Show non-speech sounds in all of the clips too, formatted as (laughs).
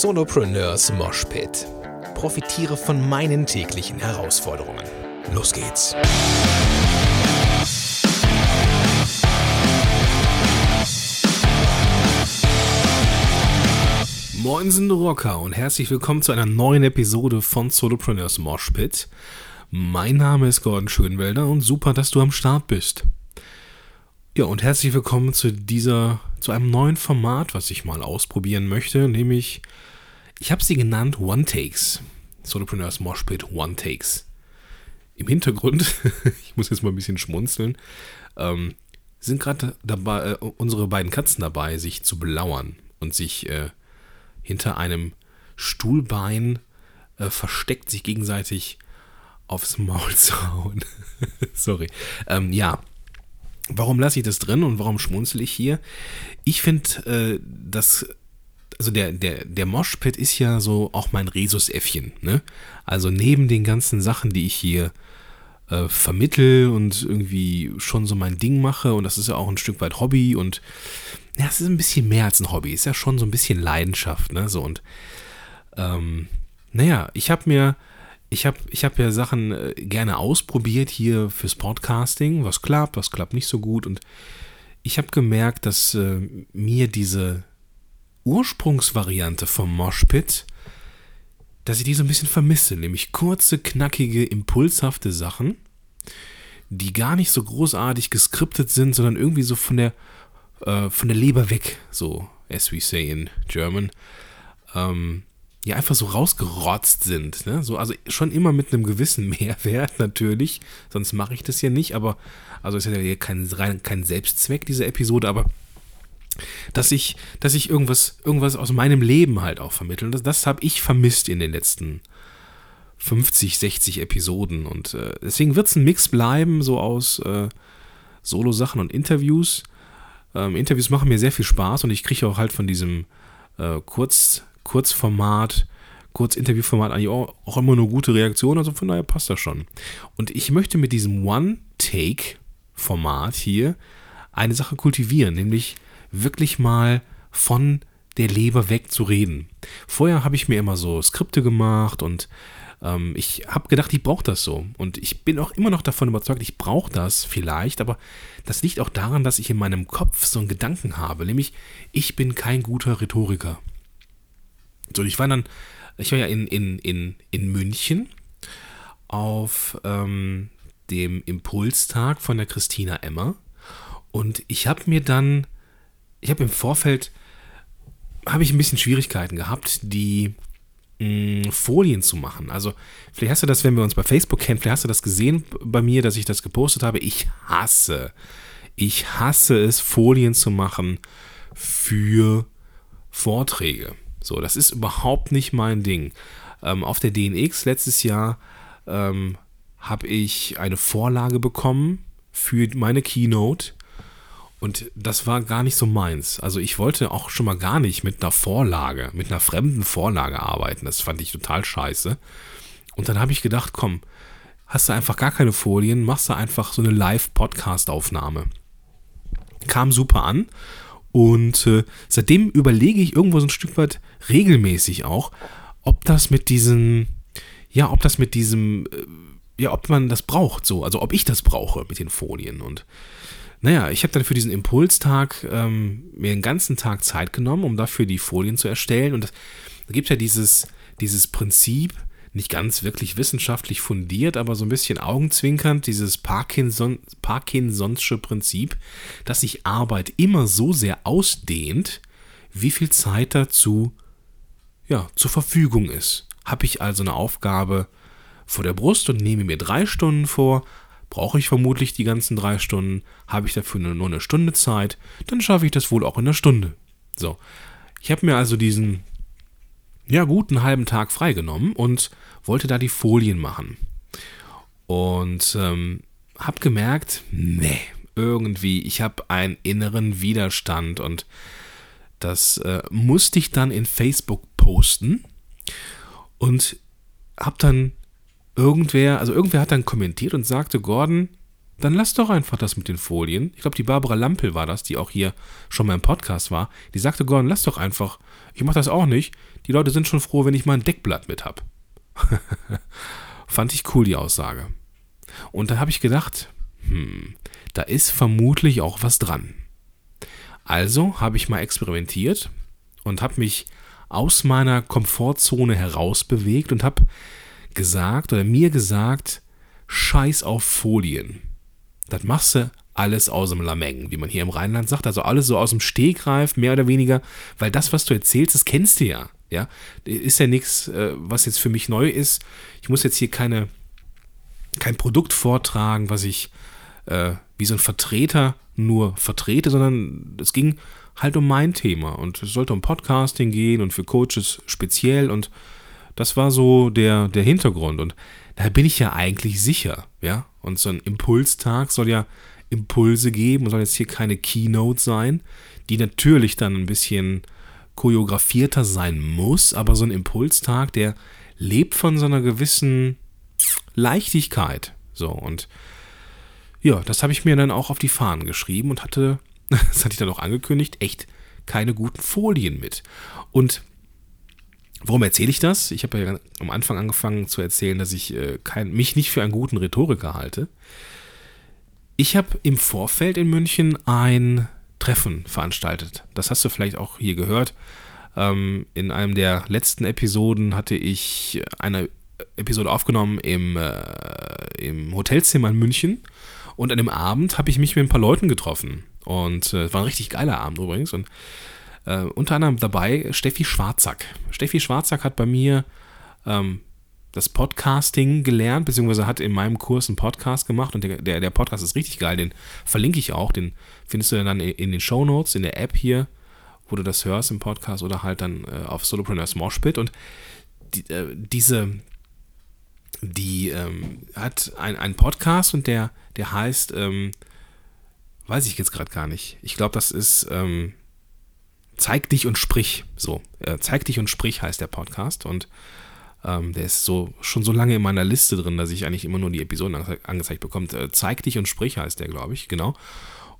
Solopreneurs Moshpit. Profitiere von meinen täglichen Herausforderungen. Los geht's. Moinsen Rocker und herzlich willkommen zu einer neuen Episode von Solopreneurs Moshpit. Mein Name ist Gordon Schönwelder und super, dass du am Start bist. Ja, und herzlich willkommen zu dieser, zu einem neuen Format, was ich mal ausprobieren möchte, nämlich, ich habe sie genannt One Takes. Solopreneurs Moshpit One Takes. Im Hintergrund, (laughs) ich muss jetzt mal ein bisschen schmunzeln, ähm, sind gerade dabei, äh, unsere beiden Katzen dabei, sich zu belauern und sich äh, hinter einem Stuhlbein äh, versteckt, sich gegenseitig aufs Maul (laughs) zu hauen. Sorry. Ähm, ja, Warum lasse ich das drin und warum schmunzel ich hier? Ich finde, äh, dass also der, der, der Moshpit ist ja so auch mein Rhesusäffchen, ne? Also neben den ganzen Sachen, die ich hier äh, vermittel und irgendwie schon so mein Ding mache, und das ist ja auch ein Stück weit Hobby und ja, es ist ein bisschen mehr als ein Hobby, ist ja schon so ein bisschen Leidenschaft, ne? So und ähm, naja, ich habe mir ich habe ich hab ja Sachen äh, gerne ausprobiert hier fürs Podcasting, was klappt, was klappt nicht so gut. Und ich habe gemerkt, dass äh, mir diese Ursprungsvariante vom Moshpit, dass ich die so ein bisschen vermisse, nämlich kurze, knackige, impulshafte Sachen, die gar nicht so großartig geskriptet sind, sondern irgendwie so von der, äh, von der Leber weg, so as we say in German. Ähm, ja einfach so rausgerotzt sind. Ne? So, also schon immer mit einem gewissen (laughs) Mehrwert natürlich, sonst mache ich das ja nicht, aber also ist ja hier kein, kein Selbstzweck, diese Episode, aber dass ich, dass ich irgendwas, irgendwas aus meinem Leben halt auch vermittle. Das, das habe ich vermisst in den letzten 50, 60 Episoden. Und äh, deswegen wird es ein Mix bleiben, so aus äh, Solo-Sachen und Interviews. Ähm, Interviews machen mir sehr viel Spaß und ich kriege auch halt von diesem äh, Kurz, Kurzformat, Kurzinterviewformat eigentlich auch, auch immer eine gute Reaktion, also von daher passt das schon. Und ich möchte mit diesem One-Take-Format hier eine Sache kultivieren, nämlich wirklich mal von der Leber weg zu reden. Vorher habe ich mir immer so Skripte gemacht und ähm, ich habe gedacht, ich brauche das so. Und ich bin auch immer noch davon überzeugt, ich brauche das vielleicht, aber das liegt auch daran, dass ich in meinem Kopf so einen Gedanken habe, nämlich ich bin kein guter Rhetoriker. So, ich war dann, ich war ja in, in, in, in München auf ähm, dem Impulstag von der Christina Emmer und ich habe mir dann, ich habe im Vorfeld, habe ich ein bisschen Schwierigkeiten gehabt, die mh, mm, Folien zu machen. Also vielleicht hast du das, wenn wir uns bei Facebook kennen, vielleicht hast du das gesehen bei mir, dass ich das gepostet habe. Ich hasse, ich hasse es, Folien zu machen für Vorträge. So, das ist überhaupt nicht mein Ding. Ähm, auf der DNX letztes Jahr ähm, habe ich eine Vorlage bekommen für meine Keynote. Und das war gar nicht so meins. Also ich wollte auch schon mal gar nicht mit einer Vorlage, mit einer fremden Vorlage arbeiten. Das fand ich total scheiße. Und dann habe ich gedacht, komm, hast du einfach gar keine Folien, machst du einfach so eine Live-Podcast-Aufnahme. Kam super an und äh, seitdem überlege ich irgendwo so ein Stück weit regelmäßig auch, ob das mit diesem, ja, ob das mit diesem, äh, ja, ob man das braucht, so, also ob ich das brauche mit den Folien. Und naja, ich habe dann für diesen Impulstag ähm, mir einen ganzen Tag Zeit genommen, um dafür die Folien zu erstellen. Und da gibt ja dieses, dieses Prinzip, nicht ganz wirklich wissenschaftlich fundiert, aber so ein bisschen augenzwinkernd, dieses Parkinson, Parkinson'sche Prinzip, dass sich Arbeit immer so sehr ausdehnt, wie viel Zeit dazu ja, zur Verfügung ist. Habe ich also eine Aufgabe vor der Brust und nehme mir drei Stunden vor, brauche ich vermutlich die ganzen drei Stunden, habe ich dafür nur eine Stunde Zeit, dann schaffe ich das wohl auch in einer Stunde. So, ich habe mir also diesen ja, guten halben Tag freigenommen und wollte da die Folien machen. Und ähm, habe gemerkt, nee, irgendwie, ich habe einen inneren Widerstand und das äh, musste ich dann in Facebook posten und habe dann irgendwer, also irgendwer hat dann kommentiert und sagte, Gordon, dann lass doch einfach das mit den Folien. Ich glaube, die Barbara Lampel war das, die auch hier schon mal im Podcast war. Die sagte, Gordon, lass doch einfach. Ich mache das auch nicht. Die Leute sind schon froh, wenn ich mal ein Deckblatt mit habe. (laughs) Fand ich cool, die Aussage. Und dann habe ich gedacht, hm, da ist vermutlich auch was dran. Also habe ich mal experimentiert und habe mich aus meiner Komfortzone herausbewegt und habe gesagt oder mir gesagt, scheiß auf Folien. Das machst du alles aus dem Lameng, wie man hier im Rheinland sagt, also alles so aus dem Stegreif, mehr oder weniger, weil das, was du erzählst, das kennst du ja. Ja, ist ja nichts, äh, was jetzt für mich neu ist. Ich muss jetzt hier keine, kein Produkt vortragen, was ich äh, wie so ein Vertreter nur vertrete, sondern es ging halt um mein Thema und es sollte um Podcasting gehen und für Coaches speziell und das war so der, der Hintergrund und da bin ich ja eigentlich sicher, ja. Und so ein Impulstag soll ja Impulse geben und soll jetzt hier keine Keynote sein, die natürlich dann ein bisschen choreografierter sein muss, aber so ein Impulstag, der lebt von so einer gewissen Leichtigkeit. So, und ja, das habe ich mir dann auch auf die Fahnen geschrieben und hatte, (laughs) das hatte ich dann auch angekündigt, echt keine guten Folien mit. Und warum erzähle ich das? Ich habe ja am Anfang angefangen zu erzählen, dass ich äh, kein, mich nicht für einen guten Rhetoriker halte. Ich habe im Vorfeld in München ein Treffen veranstaltet. Das hast du vielleicht auch hier gehört. Ähm, in einem der letzten Episoden hatte ich eine Episode aufgenommen im, äh, im Hotelzimmer in München. Und an dem Abend habe ich mich mit ein paar Leuten getroffen. Und äh, es war ein richtig geiler Abend übrigens. Und äh, unter anderem dabei Steffi Schwarzack. Steffi Schwarzack hat bei mir ähm, das Podcasting gelernt, beziehungsweise hat in meinem Kurs einen Podcast gemacht und der, der, der Podcast ist richtig geil, den verlinke ich auch, den findest du dann in den Show Notes, in der App hier, wo du das hörst im Podcast oder halt dann äh, auf Solopreneurs Moshpit und die, äh, diese, die ähm, hat einen Podcast und der, der heißt, ähm, weiß ich jetzt gerade gar nicht, ich glaube, das ist ähm, Zeig dich und sprich, so, äh, Zeig dich und sprich heißt der Podcast und ähm, der ist so schon so lange in meiner Liste drin, dass ich eigentlich immer nur die Episoden ange angezeigt bekomme. Äh, Zeig dich und sprich heißt der, glaube ich, genau.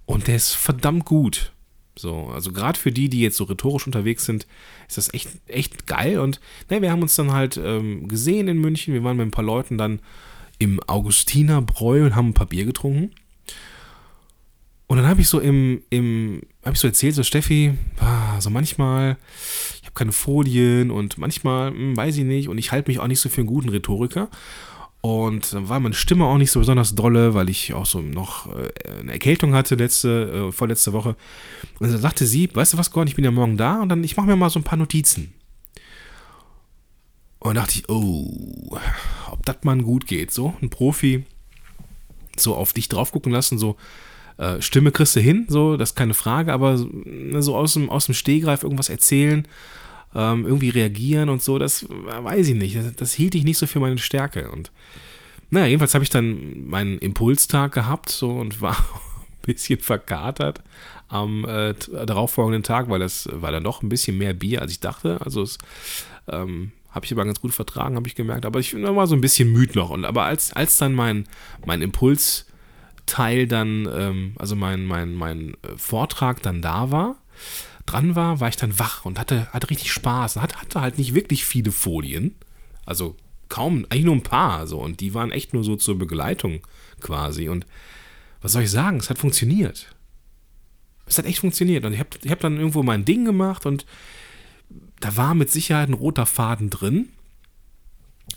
Und der ist verdammt gut. So, also gerade für die, die jetzt so rhetorisch unterwegs sind, ist das echt, echt geil. Und ne, wir haben uns dann halt ähm, gesehen in München. Wir waren mit ein paar Leuten dann im Augustinerbräu und haben ein paar Bier getrunken. Und dann habe ich so im, im, habe ich so erzählt, so Steffi, ah, so manchmal, habe keine Folien und manchmal, hm, weiß ich nicht, und ich halte mich auch nicht so für einen guten Rhetoriker. Und dann war meine Stimme auch nicht so besonders dolle, weil ich auch so noch äh, eine Erkältung hatte letzte, äh, vorletzte Woche. Und dann sagte sie, weißt du was, Gordon, ich bin ja morgen da und dann, ich mache mir mal so ein paar Notizen. Und dachte ich, oh, ob das mal gut geht. So, ein Profi so auf dich drauf gucken lassen, so, äh, Stimme kriegst du hin, so, das ist keine Frage, aber so aus dem, aus dem Stehgreif irgendwas erzählen ähm, irgendwie reagieren und so, das weiß ich nicht. Das, das, hielt ich nicht so für meine Stärke. Und naja, jedenfalls habe ich dann meinen Impulstag gehabt so und (laughs) war ein bisschen verkatert am äh, darauffolgenden Tag, weil das war dann doch ein bisschen mehr Bier, als ich dachte. Also es ähm, habe ich aber ganz gut vertragen, habe ich gemerkt. Aber ich war so ein bisschen müde noch. Und aber als, als dann mein, mein Impulsteil dann, ähm, also mein, mein, mein äh, Vortrag dann da war, dran war, war ich dann wach und hatte, hatte richtig Spaß. Hatte, hatte halt nicht wirklich viele Folien. Also kaum, eigentlich nur ein paar. So, und die waren echt nur so zur Begleitung quasi. Und was soll ich sagen? Es hat funktioniert. Es hat echt funktioniert. Und ich habe ich hab dann irgendwo mein Ding gemacht und da war mit Sicherheit ein roter Faden drin.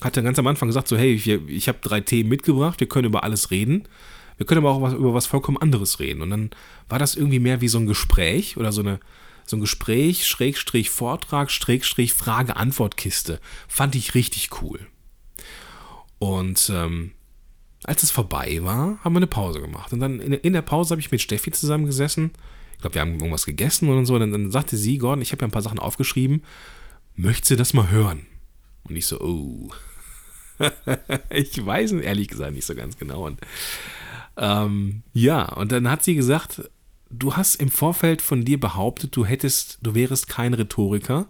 Hatte ganz am Anfang gesagt, so, hey, ich, ich habe drei Themen mitgebracht, wir können über alles reden. Wir können aber auch was, über was vollkommen anderes reden. Und dann war das irgendwie mehr wie so ein Gespräch oder so eine, so ein Gespräch, Schrägstrich Vortrag, Schrägstrich Frage-Antwort-Kiste. Fand ich richtig cool. Und ähm, als es vorbei war, haben wir eine Pause gemacht. Und dann in, in der Pause habe ich mit Steffi zusammengesessen. Ich glaube, wir haben irgendwas gegessen und so. Und dann, dann sagte sie, Gordon, ich habe ja ein paar Sachen aufgeschrieben. Möchtest du das mal hören? Und ich so, oh. (laughs) ich weiß ehrlich gesagt nicht so ganz genau. Und ähm, ja, und dann hat sie gesagt, du hast im Vorfeld von dir behauptet, du hättest, du wärest kein Rhetoriker,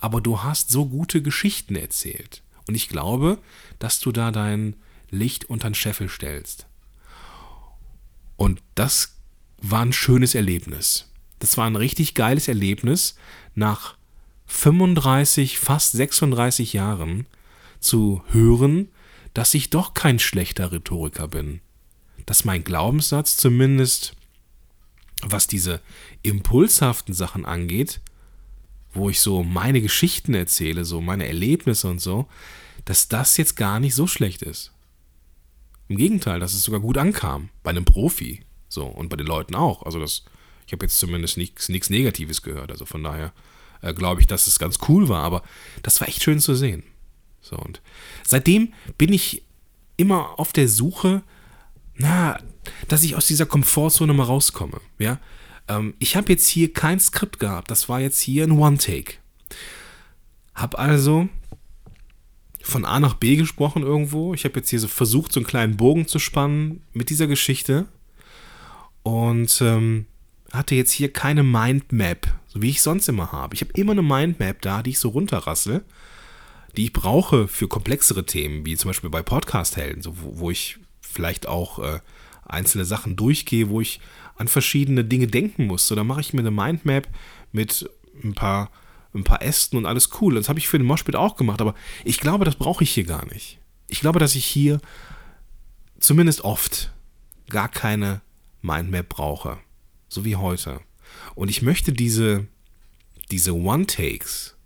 aber du hast so gute Geschichten erzählt. Und ich glaube, dass du da dein Licht unter den Scheffel stellst. Und das war ein schönes Erlebnis. Das war ein richtig geiles Erlebnis, nach 35, fast 36 Jahren zu hören, dass ich doch kein schlechter Rhetoriker bin. Dass mein Glaubenssatz zumindest, was diese impulshaften Sachen angeht, wo ich so meine Geschichten erzähle, so meine Erlebnisse und so, dass das jetzt gar nicht so schlecht ist. Im Gegenteil, dass es sogar gut ankam. Bei einem Profi. So, und bei den Leuten auch. Also das, ich habe jetzt zumindest nichts, Negatives gehört. Also von daher äh, glaube ich, dass es ganz cool war. Aber das war echt schön zu sehen. So, und seitdem bin ich immer auf der Suche, na, dass ich aus dieser Komfortzone mal rauskomme. Ja, ähm, ich habe jetzt hier kein Skript gehabt. Das war jetzt hier ein One-Take. Hab also von A nach B gesprochen irgendwo. Ich habe jetzt hier so versucht, so einen kleinen Bogen zu spannen mit dieser Geschichte. Und ähm, hatte jetzt hier keine Mindmap, so wie ich sonst immer habe. Ich habe immer eine Mindmap da, die ich so runterrassel, die ich brauche für komplexere Themen, wie zum Beispiel bei Podcast-Helden, so, wo, wo, ich vielleicht auch äh, einzelne Sachen durchgehe, wo ich an verschiedene Dinge denken muss. So, da mache ich mir eine Mindmap mit ein paar, ein paar Ästen und alles cool. Das habe ich für den Moshpit auch gemacht, aber ich glaube, das brauche ich hier gar nicht. Ich glaube, dass ich hier zumindest oft gar keine Mindmap brauche. So wie heute. Und ich möchte diese, diese One-Takes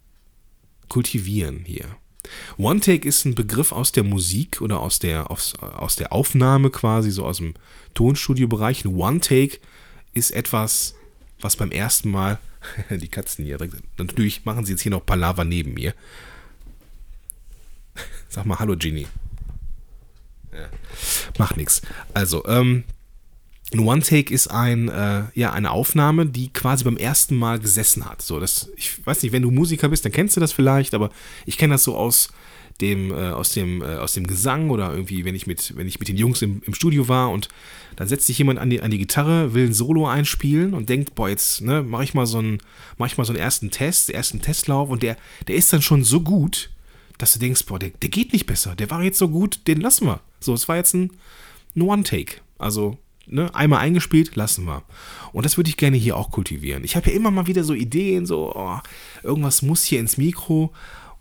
kultivieren hier. One-Take ist ein Begriff aus der Musik oder aus der, aus, aus der Aufnahme quasi, so aus dem Tonstudio-Bereich. Ein One-Take ist etwas, was beim ersten Mal, (laughs) die Katzen hier, natürlich machen sie jetzt hier noch Palaver neben mir. Sag mal Hallo, Genie. Ja. Macht nichts. Also, ähm, ein One-Take ist ein, äh, ja, eine Aufnahme, die quasi beim ersten Mal gesessen hat. So, das, ich weiß nicht, wenn du Musiker bist, dann kennst du das vielleicht, aber ich kenne das so aus dem, äh, aus dem, äh, aus dem Gesang oder irgendwie, wenn ich mit, wenn ich mit den Jungs im, im Studio war und dann setzt sich jemand an die, an die Gitarre, will ein Solo einspielen und denkt, boah, jetzt, ne, mach ich mal so einen, mach ich mal so einen ersten Test, ersten Testlauf und der, der ist dann schon so gut, dass du denkst, boah, der, der geht nicht besser, der war jetzt so gut, den lassen wir. So, es war jetzt ein, ein One-Take. Also ne, einmal eingespielt, lassen wir. Und das würde ich gerne hier auch kultivieren. Ich habe ja immer mal wieder so Ideen, so, oh, irgendwas muss hier ins Mikro.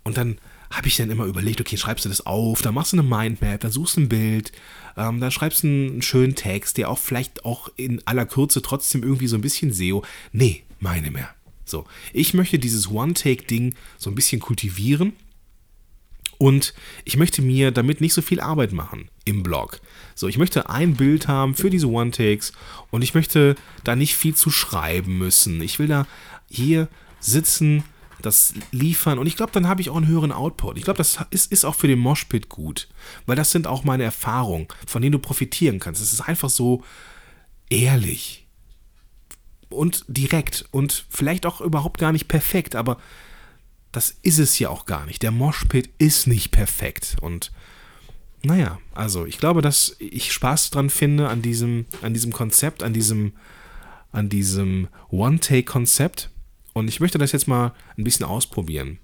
Und dann habe ich dann immer überlegt, okay, schreibst du das auf, dann machst du eine Mindmap, dann suchst du ein Bild, ähm, dann schreibst du einen schönen Text, der auch vielleicht auch in aller Kürze trotzdem irgendwie so ein bisschen SEO. Nee, meine mehr. So, ich möchte dieses One-Take-Ding so ein bisschen kultivieren und ich möchte mir damit nicht so viel Arbeit machen im Blog. So, ich möchte ein Bild haben für diese One-Takes und ich möchte da nicht viel zu schreiben müssen. Ich will da hier sitzen, das liefern und ich glaube, dann habe ich auch einen höheren Output. Ich glaube, das ist, ist auch für den Moshpit gut, weil das sind auch meine Erfahrungen, von denen du profitieren kannst. Es ist einfach so ehrlich und direkt und vielleicht auch überhaupt gar nicht perfekt, aber das ist es ja auch gar nicht. Der Moshpit ist nicht perfekt. Und naja, also ich glaube, dass ich Spaß dran finde an diesem, an diesem Konzept, an diesem, an diesem One-Take-Konzept. Und ich möchte das jetzt mal ein bisschen ausprobieren.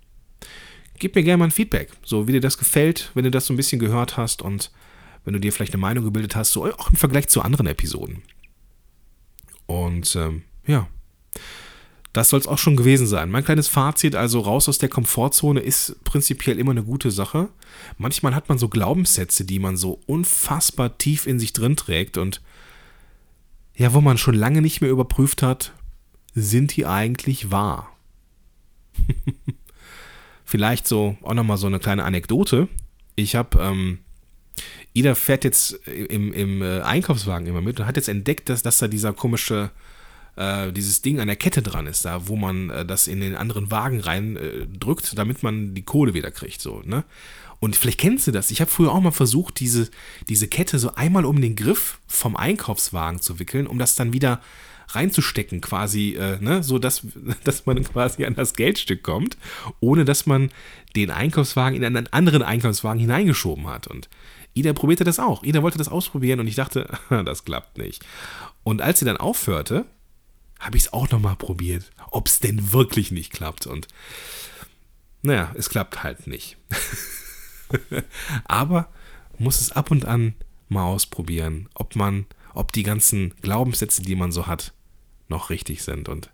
Gib mir gerne mal ein Feedback, so wie dir das gefällt, wenn du das so ein bisschen gehört hast und wenn du dir vielleicht eine Meinung gebildet hast, so auch im Vergleich zu anderen Episoden. Und ähm, ja, das soll es auch schon gewesen sein. Mein kleines Fazit, also raus aus der Komfortzone, ist prinzipiell immer eine gute Sache. Manchmal hat man so Glaubenssätze, die man so unfassbar tief in sich drin trägt und ja, wo man schon lange nicht mehr überprüft hat, sind die eigentlich wahr? (laughs) Vielleicht so auch nochmal so eine kleine Anekdote. Ich habe, ähm, Ida fährt jetzt im, im äh, Einkaufswagen immer mit und hat jetzt entdeckt, dass, dass da dieser komische äh, dieses Ding an der Kette dran ist, da wo man äh, das in den anderen Wagen rein äh, drückt, damit man die Kohle wieder kriegt, so, ne? Und vielleicht kennst du das. Ich habe früher auch mal versucht, diese, diese Kette so einmal um den Griff vom Einkaufswagen zu wickeln, um das dann wieder reinzustecken, quasi, äh, ne, so dass, (laughs) dass man quasi an das Geldstück kommt, ohne dass man den Einkaufswagen in einen anderen Einkaufswagen hineingeschoben hat. Und Ida probierte das auch. Ida wollte das ausprobieren und ich dachte, (laughs) das klappt nicht. Und als sie dann aufhörte, habe ich es auch nochmal probiert, ob es denn wirklich nicht klappt. Und naja, es klappt halt nicht. (laughs) Aber muss es ab und an mal ausprobieren, ob man, ob die ganzen Glaubenssätze, die man so hat, noch richtig sind. Und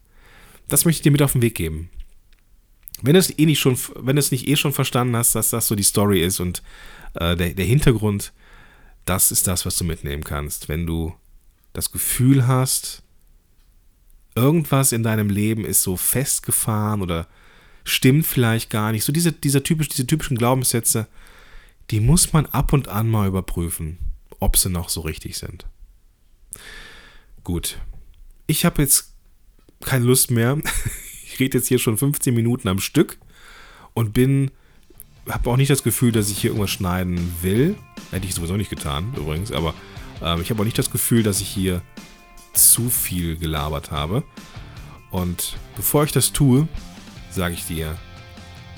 das möchte ich dir mit auf den Weg geben. Wenn du es eh nicht schon, wenn du es nicht eh schon verstanden hast, dass das so die Story ist und äh, der, der Hintergrund, das ist das, was du mitnehmen kannst. Wenn du das Gefühl hast, irgendwas in deinem Leben ist so festgefahren oder stimmt vielleicht gar nicht. So diese, dieser typisch, diese typischen Glaubenssätze, die muss man ab und an mal überprüfen, ob sie noch so richtig sind. Gut. Ich habe jetzt keine Lust mehr. (laughs) Ich rede jetzt hier schon 15 Minuten am Stück und bin, habe auch nicht das Gefühl, dass ich hier irgendwas schneiden will. Hätte ich sowieso nicht getan, übrigens, aber ähm, ich habe auch nicht das Gefühl, dass ich hier zu viel gelabert habe. Und bevor ich das tue, sage ich dir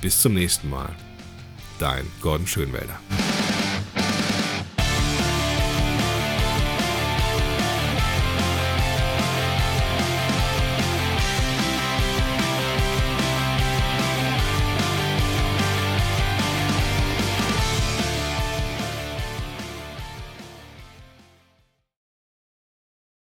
bis zum nächsten Mal. Dein Gordon Schönwälder.